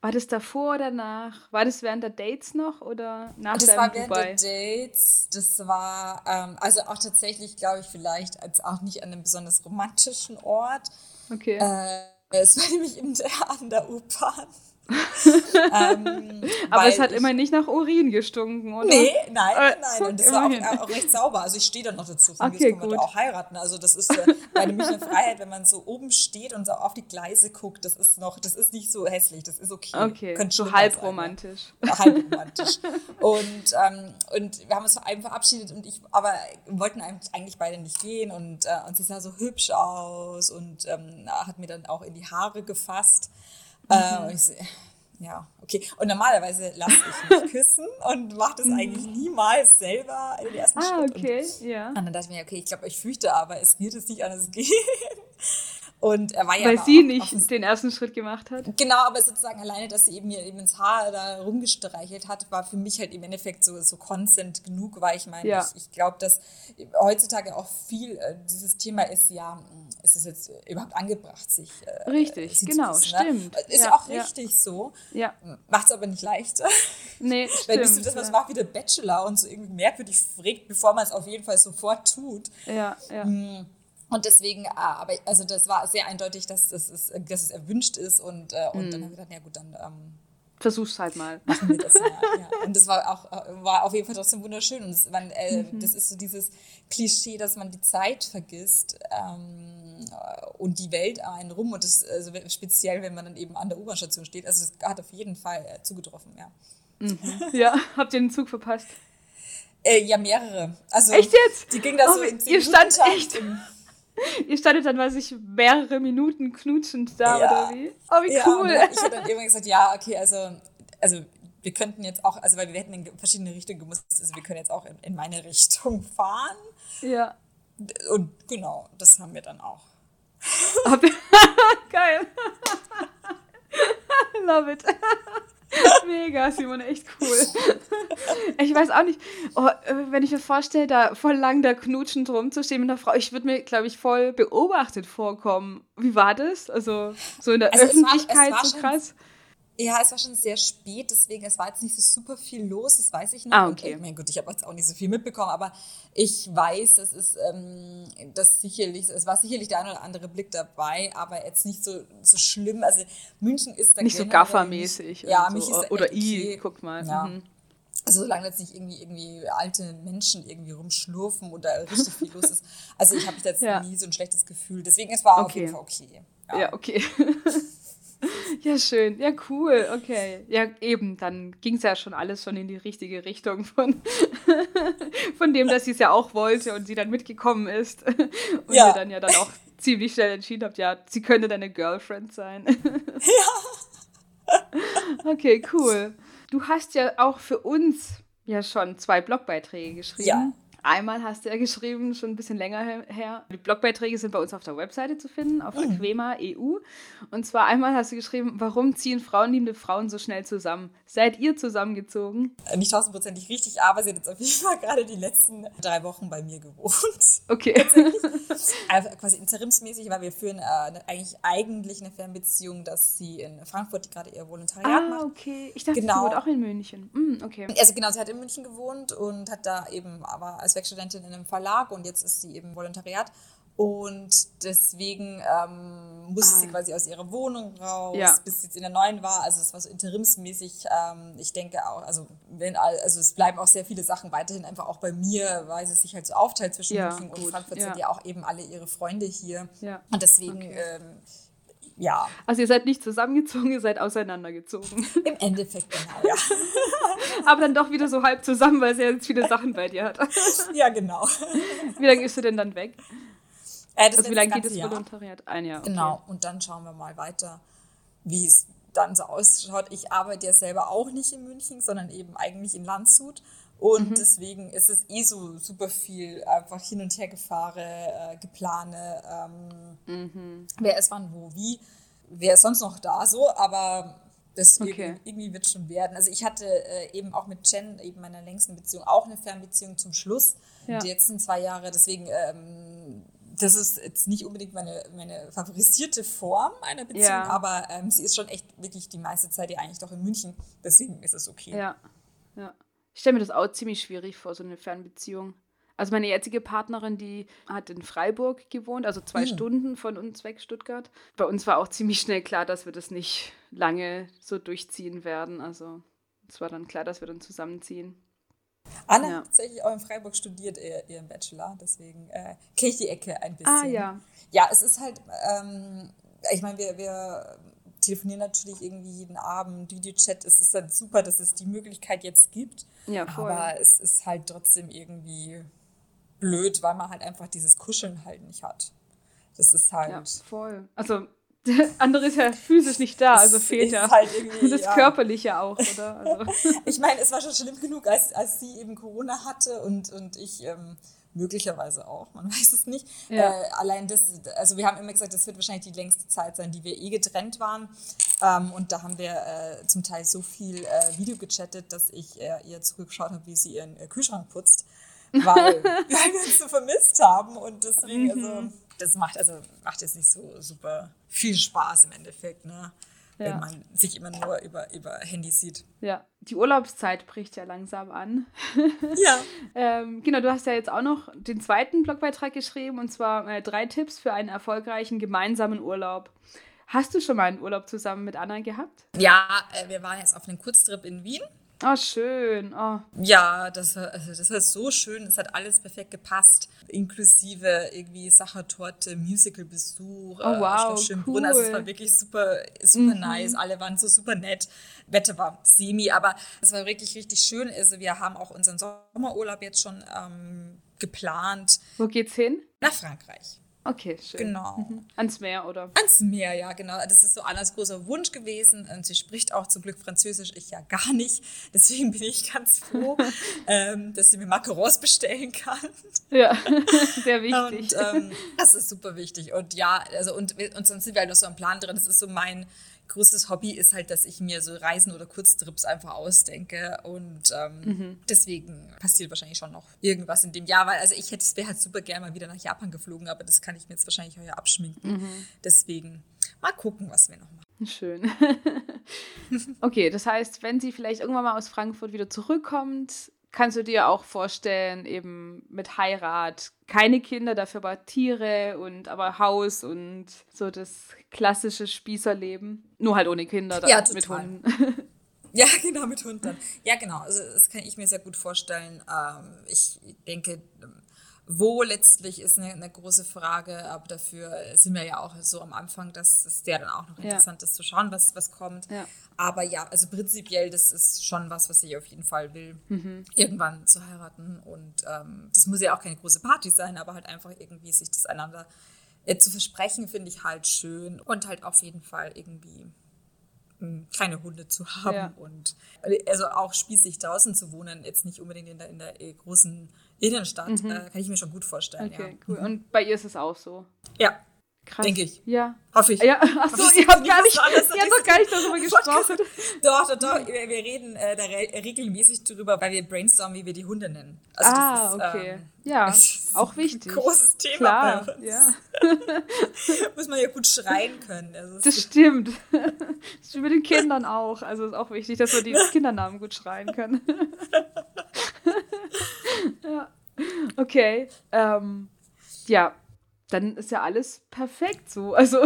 War das davor oder danach? War das während der Dates noch oder nach das Das war während Dubai? der Dates. Das war ähm, also auch tatsächlich, glaube ich, vielleicht als auch nicht an einem besonders romantischen Ort. Okay. Äh, es war nämlich in der, an der U-Bahn. Ähm, Aber es hat immer nicht nach Urin gestunken, oder? Nee, nein, äh, nein. Und das war auch, auch, recht sauber. Also ich stehe dann noch dazu. Von okay, mir auch heiraten. Also das ist äh, bei der Münchner Freiheit, wenn man so oben steht und so auf die Gleise guckt, das ist noch, das ist nicht so hässlich. Das ist okay. Okay, Könnte so halb romantisch. Ja, halb romantisch. und, ähm, und wir haben uns von einem verabschiedet und ich, aber wollten eigentlich beide nicht gehen und, äh, und sie sah so hübsch aus und ähm, hat mir dann auch in die Haare gefasst. Äh, mhm. Äh, und ich so, ja, okay. Und normalerweise lasse ich mich küssen und mache das mhm. eigentlich niemals selber in den ersten ah, Schritt. okay, und, ja. Und dann dachte ich mir, okay, ich glaube, ich fürchte aber, es wird es nicht anders gehen. Und er war ja Weil sie nicht den ersten Schritt gemacht hat. Genau, aber sozusagen alleine, dass sie eben mir eben ins Haar da rumgestreichelt hat, war für mich halt im Endeffekt so, so consent genug, weil ich meine, ja. ich, ich glaube, dass heutzutage auch viel äh, dieses Thema ist, ja, ist es jetzt überhaupt angebracht, sich. Äh, richtig, genau, küssen, ne? stimmt. Ne? Ist ja auch richtig ja. so. Ja. Macht es aber nicht leichter. Nee, Wenn du das was macht wie der Bachelor und so irgendwie merkwürdig fragt, bevor man es auf jeden Fall sofort tut. Ja, ja. Hm. Und deswegen, ah, aber also das war sehr eindeutig, dass, das ist, dass es erwünscht ist und, äh, und mm. dann haben wir gedacht, ja gut, dann ähm, versuch's halt mal. Machen wir das mal. ja. Und das war auch war auf jeden Fall trotzdem wunderschön. Und das, man, äh, mhm. das ist so dieses Klischee, dass man die Zeit vergisst ähm, und die Welt einen rum. Und das also speziell, wenn man dann eben an der U-Bahn-Station steht. Also das hat auf jeden Fall äh, zugetroffen, ja. Mhm. Ja, habt ihr den Zug verpasst? Äh, ja, mehrere. Also, echt jetzt? Die ging da oh, so in Ihr stand echt. Im, Ihr standet dann, weiß ich, mehrere Minuten knutschend da, ja. oder wie? Oh, wie ja, cool. ich habe dann irgendwann gesagt, ja, okay, also, also wir könnten jetzt auch, also weil wir hätten in verschiedene Richtungen gemusst, also wir können jetzt auch in, in meine Richtung fahren. Ja. Und genau, das haben wir dann auch. Geil. Love it. Mega, Simon, echt cool. Ich weiß auch nicht, oh, wenn ich mir vorstelle, da voll lang da knutschend rumzustehen mit einer Frau, ich würde mir, glaube ich, voll beobachtet vorkommen. Wie war das? Also so in der also Öffentlichkeit war, so krass? Schon, ja, es war schon sehr spät, deswegen, es war jetzt nicht so super viel los, das weiß ich noch. Ah, okay. Und, mein Gott, ich habe jetzt auch nicht so viel mitbekommen, aber ich weiß, es ist ähm, das sicherlich, es war sicherlich der ein oder andere Blick dabei, aber jetzt nicht so, so schlimm. Also München ist da Nicht so gaffermäßig. Ja, mich so. ist Oder okay. i, guck mal. Ja. Mhm. Also solange jetzt nicht irgendwie, irgendwie alte Menschen irgendwie rumschlurfen oder richtig viel los ist. Also ich habe jetzt ja. nie so ein schlechtes Gefühl. Deswegen, es war okay. auf jeden Fall okay. Ja, ja okay. Ja, schön. Ja, cool. Okay. Ja, eben, dann ging es ja schon alles schon in die richtige Richtung von, von dem, dass sie es ja auch wollte und sie dann mitgekommen ist. Und ja. ihr dann ja dann auch ziemlich schnell entschieden habt, ja, sie könnte deine Girlfriend sein. Ja. Okay, cool. Du hast ja auch für uns ja schon zwei Blogbeiträge geschrieben. Ja. Einmal hast du ja geschrieben, schon ein bisschen länger her. Die Blogbeiträge sind bei uns auf der Webseite zu finden, auf mhm. Aquema EU. Und zwar einmal hast du geschrieben, warum ziehen frauenliebende Frauen so schnell zusammen? Seid ihr zusammengezogen? Nicht tausendprozentig richtig, aber sie hat jetzt auf jeden Fall gerade die letzten drei Wochen bei mir gewohnt. Okay. also quasi interimsmäßig, weil wir führen äh, eigentlich eigentlich eine Fernbeziehung, dass sie in Frankfurt gerade ihr Volontariat ah, macht. Ah, okay. Ich dachte, genau. sie wohnt auch in München. Mm, okay. Also genau, sie hat in München gewohnt und hat da eben aber als Werkstudentin in einem Verlag und jetzt ist sie eben Volontariat. Und deswegen ähm, musste ah. sie quasi aus ihrer Wohnung raus, ja. bis sie jetzt in der neuen war. Also es war so interimsmäßig. Ähm, ich denke auch, also wenn also es bleiben auch sehr viele Sachen weiterhin einfach auch bei mir, weil sie sich halt so aufteilt zwischen ja, München und Frankfurt ja. sind ja auch eben alle ihre Freunde hier. Und deswegen okay. ähm, ja. Also ihr seid nicht zusammengezogen, ihr seid auseinandergezogen. Im Endeffekt genau, ja. Aber dann doch wieder so halb zusammen, weil sie jetzt viele Sachen bei dir hat. ja, genau. Wie lange ist sie denn dann weg? Äh, also wie lange geht das Volontariat? Ein Jahr. Okay. Genau, und dann schauen wir mal weiter, wie es dann so ausschaut. Ich arbeite ja selber auch nicht in München, sondern eben eigentlich in Landshut. Und mhm. deswegen ist es eh so super viel einfach hin und her gefahren, äh, geplane, ähm, mhm. wer ist wann, wo, wie. Wer ist sonst noch da so, aber deswegen okay. irgendwie wird es schon werden. Also ich hatte äh, eben auch mit Chen, eben meiner längsten Beziehung, auch eine Fernbeziehung zum Schluss. Ja. Die letzten zwei Jahre, deswegen ähm, das ist jetzt nicht unbedingt meine, meine favorisierte Form einer Beziehung, ja. aber ähm, sie ist schon echt wirklich die meiste Zeit ja eigentlich doch in München. Deswegen ist es okay. Ja, ja. Ich stelle mir das auch ziemlich schwierig vor, so eine Fernbeziehung. Also meine jetzige Partnerin, die hat in Freiburg gewohnt, also zwei mhm. Stunden von uns weg, Stuttgart. Bei uns war auch ziemlich schnell klar, dass wir das nicht lange so durchziehen werden. Also es war dann klar, dass wir dann zusammenziehen. Anna ja. hat tatsächlich auch in Freiburg studiert, ihren Bachelor, deswegen äh, kenne ich die Ecke ein bisschen. Ah ja. Ja, es ist halt, ähm, ich meine, wir, wir telefonieren natürlich irgendwie jeden Abend, Videochat, es ist dann super, dass es die Möglichkeit jetzt gibt. Ja, voll. Aber es ist halt trotzdem irgendwie blöd, weil man halt einfach dieses Kuscheln halt nicht hat. Das ist halt. Ja, voll. Also der andere ist ja physisch nicht da, also fehlt ja halt das ja. Körperliche auch, oder? Also. ich meine, es war schon schlimm genug, als, als sie eben Corona hatte und, und ich ähm, möglicherweise auch, man weiß es nicht. Ja. Äh, allein das, also wir haben immer gesagt, das wird wahrscheinlich die längste Zeit sein, die wir eh getrennt waren. Ähm, und da haben wir äh, zum Teil so viel äh, Video gechattet, dass ich äh, ihr zurückgeschaut habe, wie sie ihren äh, Kühlschrank putzt, weil wir uns so vermisst haben und deswegen, also mhm. das macht also macht jetzt nicht so super viel Spaß im Endeffekt, ne? Ja. Wenn man sich immer nur über, über Handy sieht. Ja, die Urlaubszeit bricht ja langsam an. Ja. ähm, genau, du hast ja jetzt auch noch den zweiten Blogbeitrag geschrieben und zwar äh, drei Tipps für einen erfolgreichen gemeinsamen Urlaub. Hast du schon mal einen Urlaub zusammen mit Anna gehabt? Ja, äh, wir waren jetzt auf einem Kurztrip in Wien Oh, schön. Oh. Ja, das war, also das war so schön. Es hat alles perfekt gepasst. Inklusive irgendwie Sachertorte, Musicalbesuch, oh, wow, Schönbrunn. Cool. Also es war wirklich super, super mhm. nice. Alle waren so super nett. Wetter war semi, aber es war wirklich richtig schön. Also wir haben auch unseren Sommerurlaub jetzt schon ähm, geplant. Wo geht's hin? Nach Frankreich. Okay, schön. Genau. Mhm. Ans Meer, oder? Ans Meer, ja, genau. Das ist so Annas großer Wunsch gewesen. Und sie spricht auch zum Glück Französisch, ich ja gar nicht. Deswegen bin ich ganz froh, ähm, dass sie mir Macarons bestellen kann. Ja, sehr wichtig. Und ähm, das ist super wichtig. Und ja, also und, und sonst sind wir halt noch so am Plan drin. Das ist so mein größtes Hobby ist halt, dass ich mir so Reisen oder Kurztrips einfach ausdenke und ähm, mhm. deswegen passiert wahrscheinlich schon noch irgendwas in dem Jahr, weil also ich hätte, es wäre halt super gerne mal wieder nach Japan geflogen, aber das kann ich mir jetzt wahrscheinlich heuer abschminken. Mhm. Deswegen mal gucken, was wir noch machen. Schön. okay, das heißt, wenn sie vielleicht irgendwann mal aus Frankfurt wieder zurückkommt, kannst du dir auch vorstellen, eben mit Heirat, keine Kinder, dafür aber Tiere und aber Haus und so das klassische Spießerleben. Nur halt ohne Kinder, ja, mit Hunden. Ja, genau, mit Hunden. Ja, genau. Also das kann ich mir sehr gut vorstellen. Ähm, ich denke, wo letztlich ist eine, eine, große Frage, aber dafür sind wir ja auch so am Anfang, dass es ja dann auch noch interessant ja. ist zu schauen, was, was kommt. Ja. Aber ja, also prinzipiell, das ist schon was, was ich auf jeden Fall will, mhm. irgendwann zu heiraten. Und ähm, das muss ja auch keine große Party sein, aber halt einfach irgendwie sich das einander äh, zu versprechen, finde ich halt schön. Und halt auf jeden Fall irgendwie hm, kleine Hunde zu haben ja. und also auch spießig draußen zu wohnen, jetzt nicht unbedingt in der, in der äh, großen Innenstadt, mhm. äh, kann ich mir schon gut vorstellen. Okay, ja. cool. Mhm. Und bei ihr ist es auch so? Ja. Krass. Denke ich. Ja. Hoffe ich. Ja, achso, ihr habt gar nicht, ihr habt doch gar nicht darüber gesprochen. Doch, doch, doch. Wir, wir reden äh, da re regelmäßig drüber, weil wir brainstormen, wie wir die Hunde nennen. Also ah, ist, okay. Ähm, ja, auch wichtig. großes Thema. Klar, ja. Muss man ja gut schreien können. Also das stimmt. Das stimmt mit den Kindern auch. Also ist auch wichtig, dass wir die Kindernamen gut schreien können. Okay. Ähm, ja, dann ist ja alles perfekt so. Also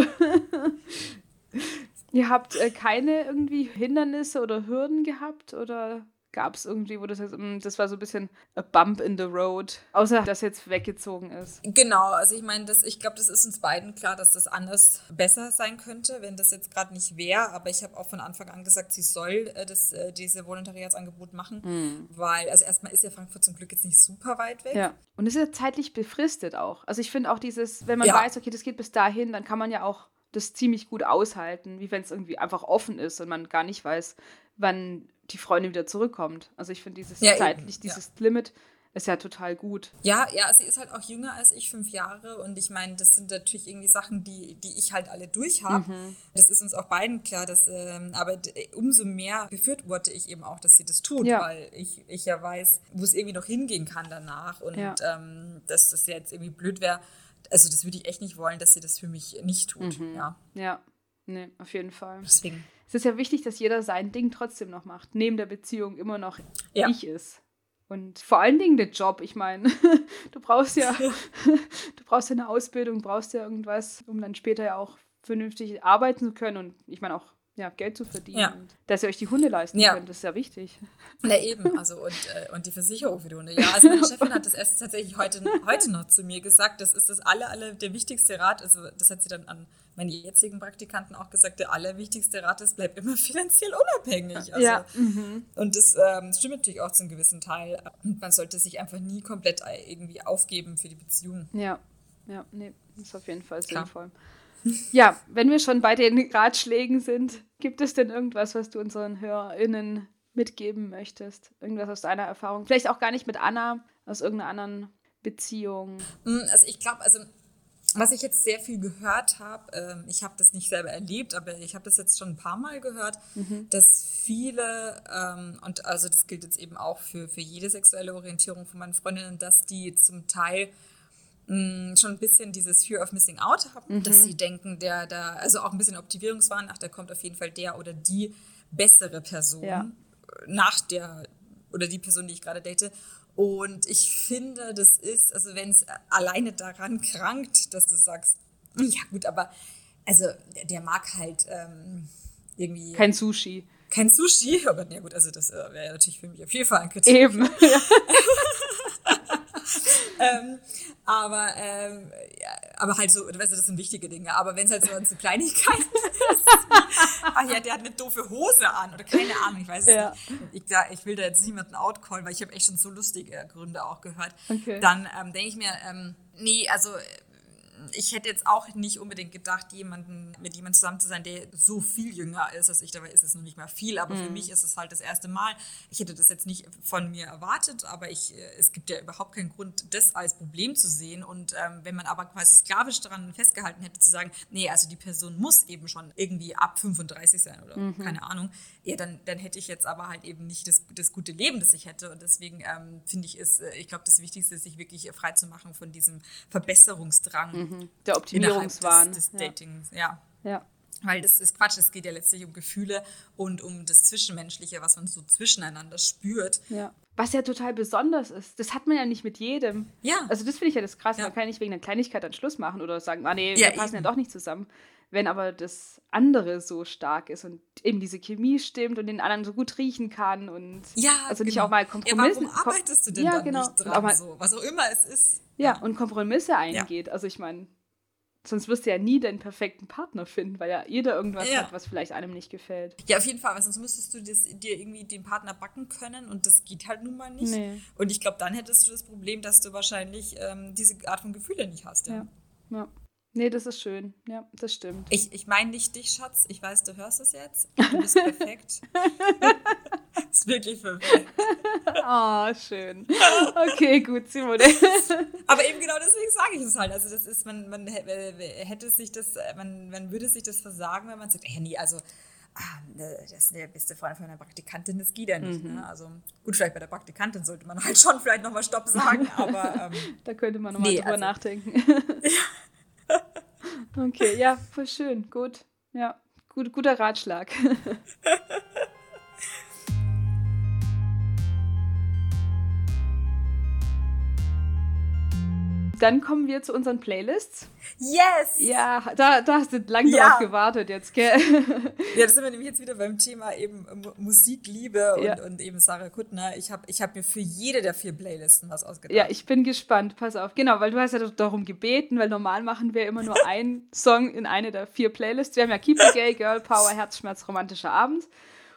ihr habt äh, keine irgendwie Hindernisse oder Hürden gehabt oder gab es irgendwie, wo das heißt, mm, das war so ein bisschen a bump in the road, außer dass jetzt weggezogen ist. Genau, also ich meine, ich glaube, das ist uns beiden klar, dass das anders besser sein könnte, wenn das jetzt gerade nicht wäre. Aber ich habe auch von Anfang an gesagt, sie soll äh, das, äh, diese Volontariatsangebot machen, mhm. weil, also erstmal ist ja Frankfurt zum Glück jetzt nicht super weit weg. Ja, und es ist ja zeitlich befristet auch. Also ich finde auch dieses, wenn man ja. weiß, okay, das geht bis dahin, dann kann man ja auch das ziemlich gut aushalten, wie wenn es irgendwie einfach offen ist und man gar nicht weiß, wann die Freundin wieder zurückkommt. Also ich finde dieses ja, zeitlich, eben. dieses ja. Limit ist ja total gut. Ja, ja, sie ist halt auch jünger als ich, fünf Jahre. Und ich meine, das sind natürlich irgendwie Sachen, die, die ich halt alle durch habe. Mhm. Das ist uns auch beiden klar. Dass, ähm, aber umso mehr befürworte ich eben auch, dass sie das tut, ja. weil ich, ich ja weiß, wo es irgendwie noch hingehen kann danach. Und ja. ähm, dass das jetzt irgendwie blöd wäre. Also das würde ich echt nicht wollen, dass sie das für mich nicht tut. Mhm. Ja. ja, nee, auf jeden Fall. Deswegen es ist ja wichtig, dass jeder sein Ding trotzdem noch macht, neben der Beziehung immer noch ja. ich ist. Und vor allen Dingen der Job. Ich meine, du brauchst ja, du brauchst ja eine Ausbildung, brauchst ja irgendwas, um dann später ja auch vernünftig arbeiten zu können. Und ich meine auch ja, Geld zu verdienen. Ja. dass ihr euch die Hunde leisten ja. könnt, das ist ja wichtig. Na eben, also und, äh, und die Versicherung für die Hunde. Ja, also meine Chefin hat das erst tatsächlich heute, heute noch zu mir gesagt. Das ist das aller, aller, der wichtigste Rat. Also das hat sie dann an meine jetzigen Praktikanten auch gesagt. Der allerwichtigste Rat ist, bleib immer finanziell unabhängig. Also, ja. Mhm. Und das ähm, stimmt natürlich auch zu einem gewissen Teil. Und man sollte sich einfach nie komplett irgendwie aufgeben für die Beziehung. Ja, ja, nee, ist auf jeden Fall Klar. sinnvoll. Ja, wenn wir schon bei den Ratschlägen sind, gibt es denn irgendwas, was du unseren HörerInnen mitgeben möchtest? Irgendwas aus deiner Erfahrung? Vielleicht auch gar nicht mit Anna, aus irgendeiner anderen Beziehung. Hm, also ich glaube, also was ich jetzt sehr viel gehört habe, äh, ich habe das nicht selber erlebt, aber ich habe das jetzt schon ein paar Mal gehört, mhm. dass viele, ähm, und also das gilt jetzt eben auch für, für jede sexuelle Orientierung von meinen Freundinnen, dass die zum Teil mh, schon ein bisschen dieses Fear of Missing Out haben, mhm. dass sie denken, der da, also auch ein bisschen Optimierungswahn, ach, da kommt auf jeden Fall der oder die bessere Person ja. nach der oder die Person, die ich gerade date. Und ich finde, das ist, also wenn es alleine daran krankt, dass du sagst, ja gut, aber also der, der mag halt ähm, irgendwie. Kein Sushi. Kein Sushi, aber ja gut, also das äh, wäre natürlich für mich auf jeden Fall ein Kritik. Eben. Ja. ähm, aber, ähm, ja, aber halt so, weißt du, das sind wichtige Dinge. Aber wenn es halt so an so Kleinigkeiten ist, ach ja, der hat eine doofe Hose an oder keine Ahnung, ich weiß es ja. nicht. Ich, ich will da jetzt niemanden outcallen, weil ich habe echt schon so lustige Gründe auch gehört. Okay. Dann ähm, denke ich mir, ähm, nee, also ich hätte jetzt auch nicht unbedingt gedacht, jemanden, mit jemandem zusammen zu sein, der so viel jünger ist als ich. Dabei ist es noch nicht mal viel, aber mhm. für mich ist es halt das erste Mal. Ich hätte das jetzt nicht von mir erwartet, aber ich, äh, es gibt ja überhaupt keinen Grund, das als Problem zu sehen. Und ähm, wenn man aber quasi sklavisch daran festgehalten hätte, zu sagen, nee, also die Person muss eben schon irgendwie ab 35 sein oder mhm. keine Ahnung, ja, dann, dann hätte ich jetzt aber halt eben nicht das, das gute Leben, das ich hätte. Und deswegen ähm, finde ich, ist, äh, ich glaube, das Wichtigste ist, sich wirklich frei zu machen von diesem Verbesserungsdrang. Mhm Mhm. Der Optimierungswahn. Des, des Datings, ja. ja. Weil das ist Quatsch, es geht ja letztlich um Gefühle und um das Zwischenmenschliche, was man so zwischeneinander spürt. Ja. Was ja total besonders ist. Das hat man ja nicht mit jedem. Ja. Also das finde ich ja das krass. Ja. Man kann ja nicht wegen einer Kleinigkeit dann Schluss machen oder sagen, ah nee, ja, wir passen eben. ja doch nicht zusammen. Wenn aber das andere so stark ist und eben diese Chemie stimmt und den anderen so gut riechen kann und ja, also nicht genau. auch mal Kompromisse. Ja, warum arbeitest du denn ja, dann genau. nicht dran? So? Was auch immer es ist. Ja, und Kompromisse eingeht. Ja. Also ich meine, sonst wirst du ja nie deinen perfekten Partner finden, weil ja jeder irgendwas ja. hat, was vielleicht einem nicht gefällt. Ja, auf jeden Fall, weil sonst müsstest du das, dir irgendwie den Partner backen können und das geht halt nun mal nicht. Nee. Und ich glaube, dann hättest du das Problem, dass du wahrscheinlich ähm, diese Art von Gefühle nicht hast. Ja. ja. ja. Nee, das ist schön. Ja, das stimmt. Ich, ich meine nicht dich, Schatz. Ich weiß, du hörst es jetzt. Du bist perfekt. ist wirklich perfekt. Oh, schön. Okay, gut, Simone. Aber eben genau deswegen sage ich es halt. Also das ist, man, man hätte sich das, man, man würde sich das versagen, wenn man sagt, hey, nee, also ah, ne, das ist der beste Freund von einer Praktikantin, das geht ja nicht. Mhm. Ne? Also gut, vielleicht bei der Praktikantin sollte man halt schon vielleicht nochmal Stopp sagen, aber ähm, da könnte man nochmal nee, drüber also, nachdenken. Ja. Okay, ja, voll schön. Gut. Ja, gut, guter Ratschlag. Dann kommen wir zu unseren Playlists. Yes! Ja, da, da hast du lange ja. drauf gewartet jetzt, gell? Ja, das sind wir nämlich jetzt wieder beim Thema eben Musikliebe und, ja. und eben Sarah Kuttner. Ich habe ich hab mir für jede der vier Playlisten was ausgedacht. Ja, ich bin gespannt. Pass auf. Genau, weil du hast ja darum gebeten, weil normal machen wir immer nur einen Song in eine der vier Playlists. Wir haben ja Keep It Gay, Girl Power, Herzschmerz, romantischer Abend.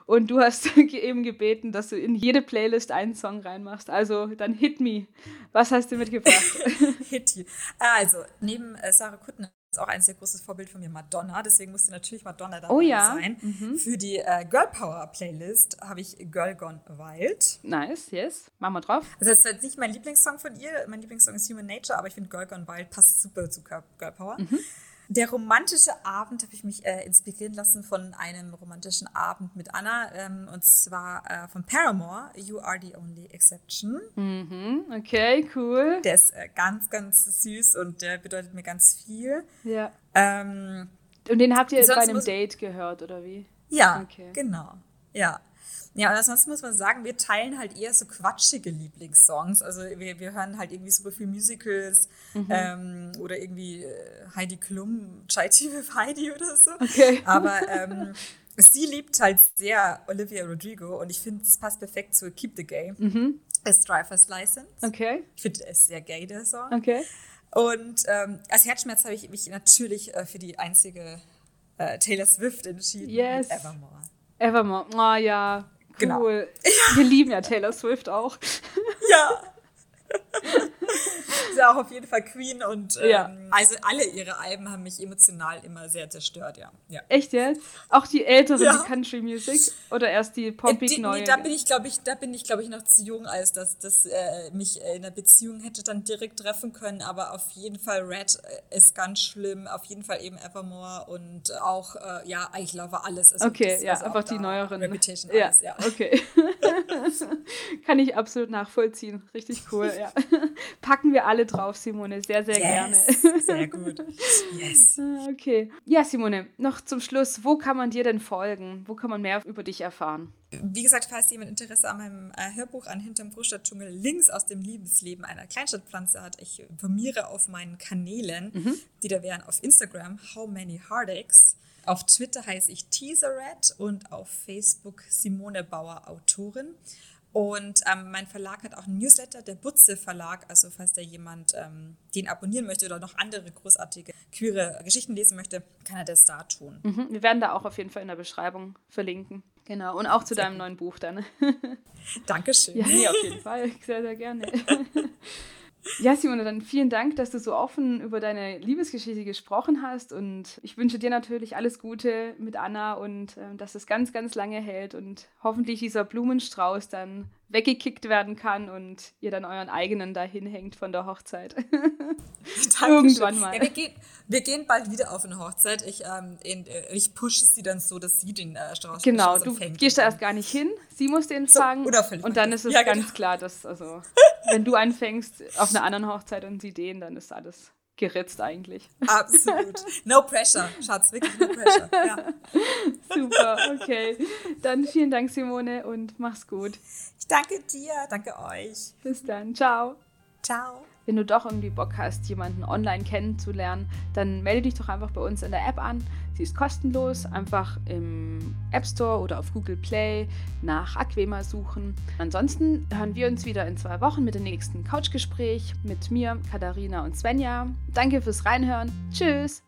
Und du hast eben gebeten, dass du in jede Playlist einen Song reinmachst. Also dann Hit Me. Was hast du mitgebracht? Hit You. Also, neben äh, Sarah Kuttner ist auch ein sehr großes Vorbild von mir Madonna. Deswegen musste natürlich Madonna dabei oh, ja. sein. Mhm. Für die äh, Girl Power Playlist habe ich Girl Gone Wild. Nice, yes. Machen wir drauf. Also das ist jetzt nicht mein Lieblingssong von ihr. Mein Lieblingssong ist Human Nature, aber ich finde Girl Gone Wild passt super zu Girl Power. Mhm. Der romantische Abend habe ich mich äh, inspirieren lassen von einem romantischen Abend mit Anna ähm, und zwar äh, von Paramore, You Are the Only Exception. Mhm, okay, cool. Der ist äh, ganz, ganz süß und der bedeutet mir ganz viel. Ja. Ähm, und den habt ihr bei einem Date gehört, oder wie? Ja, okay. genau. Ja. Ja, und ansonsten muss man sagen, wir teilen halt eher so quatschige Lieblingssongs. Also wir, wir hören halt irgendwie super viel Musicals mhm. ähm, oder irgendwie äh, Heidi Klum, Chai with Heidi oder so. Okay. Aber ähm, sie liebt halt sehr Olivia Rodrigo und ich finde, es passt perfekt zu Keep the Gay. Mhm. As Driver's License. Okay. Ich finde es sehr gay, der Song. Okay. Und ähm, als Herzschmerz habe ich mich natürlich äh, für die einzige äh, Taylor Swift entschieden. Yes. Evermore. Evermore. Oh ja. Cool. Genau. Wir lieben ja Taylor Swift auch. Ja. ist ja auch auf jeden Fall Queen und ähm, ja. also alle ihre Alben haben mich emotional immer sehr zerstört, ja. ja. Echt jetzt? Auch die älteren, ja. die Country Music oder erst die poppig äh, neue? Nee, da bin ich glaube ich, da bin ich glaube ich noch zu jung, als dass das äh, mich in einer Beziehung hätte dann direkt treffen können, aber auf jeden Fall Red äh, ist ganz schlimm, auf jeden Fall eben Evermore und auch äh, ja, ich glaube alles. Also okay, ja, einfach die neueren. Reputation alles, ja. ja. Okay. Kann ich absolut nachvollziehen. Richtig cool, ja. Packen wir alle drauf, Simone. Sehr, sehr yes, gerne. Sehr gut. Yes. Ah, okay. Ja, Simone, noch zum Schluss. Wo kann man dir denn folgen? Wo kann man mehr über dich erfahren? Wie gesagt, falls jemand Interesse an meinem äh, Hörbuch an Hinterm Großstadtdschungel Links aus dem Liebesleben einer Kleinstadtpflanze hat, ich informiere auf meinen Kanälen, mhm. die da wären auf Instagram How Many Heartaches. Auf Twitter heiße ich Teaserrat und auf Facebook Simone Bauer Autorin. Und ähm, mein Verlag hat auch einen Newsletter, der Butze Verlag. Also falls da jemand ähm, den abonnieren möchte oder noch andere großartige queere Geschichten lesen möchte, kann er das da tun. Mhm. Wir werden da auch auf jeden Fall in der Beschreibung verlinken. Genau. Und auch zu sehr deinem neuen Buch dann. Dankeschön. Ja, nee, auf jeden Fall. Sehr, sehr gerne. Ja, Simone, dann vielen Dank, dass du so offen über deine Liebesgeschichte gesprochen hast. Und ich wünsche dir natürlich alles Gute mit Anna und äh, dass es ganz, ganz lange hält und hoffentlich dieser Blumenstrauß dann weggekickt werden kann und ihr dann euren eigenen dahin hängt von der Hochzeit. Irgendwann mal. Ja, wir, gehen, wir gehen bald wieder auf eine Hochzeit. Ich, ähm, äh, ich pushe sie dann so, dass sie den äh, Strauß Genau, du gehst da erst gar nicht hin, sie muss den so, fangen. und dann ist es ja, ganz genau. klar, dass, also, wenn du anfängst auf einer anderen Hochzeit und sie den, dann ist alles geritzt eigentlich. Absolut. No pressure, Schatz, wirklich no pressure. Ja. Super, okay. Dann vielen Dank, Simone, und mach's gut. Ich danke dir, danke euch. Bis dann, ciao. Ciao. Wenn du doch irgendwie Bock hast, jemanden online kennenzulernen, dann melde dich doch einfach bei uns in der App an. Sie ist kostenlos. Einfach im App Store oder auf Google Play nach Aquema suchen. Ansonsten hören wir uns wieder in zwei Wochen mit dem nächsten Couchgespräch mit mir, Katharina und Svenja. Danke fürs Reinhören. Tschüss!